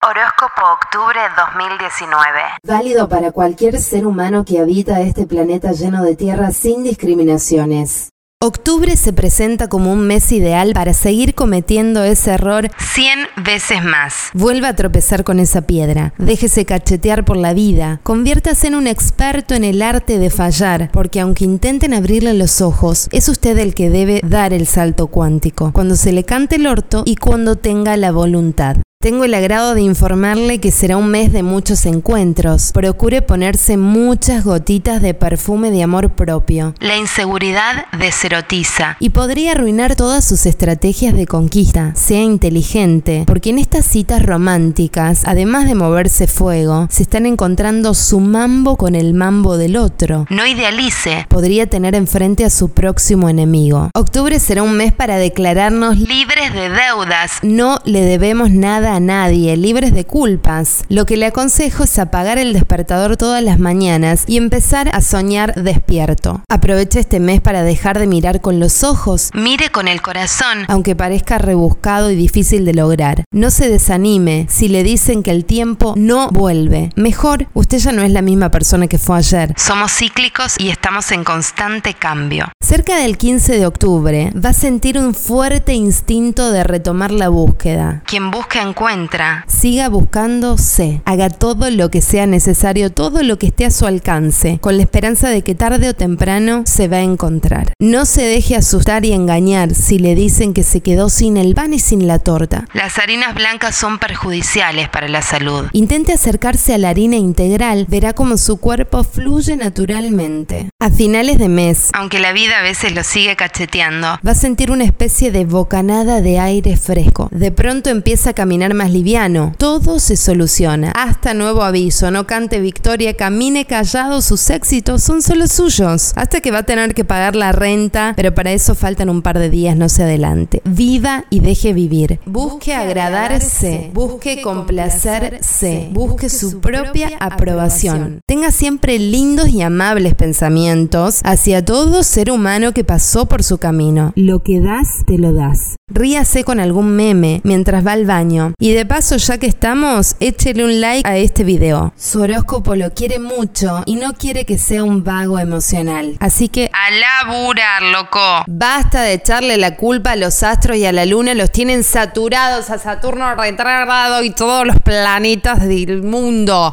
Horóscopo Octubre 2019. Válido para cualquier ser humano que habita este planeta lleno de tierra sin discriminaciones. Octubre se presenta como un mes ideal para seguir cometiendo ese error 100 veces más. Vuelva a tropezar con esa piedra. Déjese cachetear por la vida. Conviértase en un experto en el arte de fallar, porque aunque intenten abrirle los ojos, es usted el que debe dar el salto cuántico, cuando se le cante el orto y cuando tenga la voluntad. Tengo el agrado de informarle que será un mes de muchos encuentros. Procure ponerse muchas gotitas de perfume de amor propio. La inseguridad deserotiza y podría arruinar todas sus estrategias de conquista. Sea inteligente, porque en estas citas románticas, además de moverse fuego, se están encontrando su mambo con el mambo del otro. No idealice, podría tener enfrente a su próximo enemigo. Octubre será un mes para declararnos libres de deudas. No le debemos nada a nadie, libres de culpas. Lo que le aconsejo es apagar el despertador todas las mañanas y empezar a soñar despierto. Aproveche este mes para dejar de mirar con los ojos, mire con el corazón, aunque parezca rebuscado y difícil de lograr. No se desanime si le dicen que el tiempo no vuelve. Mejor, usted ya no es la misma persona que fue ayer. Somos cíclicos y estamos en constante cambio. Cerca del 15 de octubre va a sentir un fuerte instinto de retomar la búsqueda. Quien busca. Siga buscándose. Haga todo lo que sea necesario, todo lo que esté a su alcance, con la esperanza de que tarde o temprano se va a encontrar. No se deje asustar y engañar si le dicen que se quedó sin el pan y sin la torta. Las harinas blancas son perjudiciales para la salud. Intente acercarse a la harina integral, verá cómo su cuerpo fluye naturalmente. A finales de mes, aunque la vida a veces lo sigue cacheteando, va a sentir una especie de bocanada de aire fresco. De pronto empieza a caminar más liviano. Todo se soluciona. Hasta nuevo aviso, no cante victoria, camine callado, sus éxitos son solo suyos. Hasta que va a tener que pagar la renta, pero para eso faltan un par de días, no se adelante. Viva y deje vivir. Busque agradarse, busque complacerse, busque su propia aprobación. Tenga siempre lindos y amables pensamientos hacia todo ser humano que pasó por su camino. Lo que das, te lo das. Ríase con algún meme mientras va al baño. Y de paso, ya que estamos, échele un like a este video. Su horóscopo lo quiere mucho y no quiere que sea un vago emocional. Así que a laburar, loco. Basta de echarle la culpa a los astros y a la luna. Los tienen saturados a Saturno retrógrado y todos los planetas del mundo.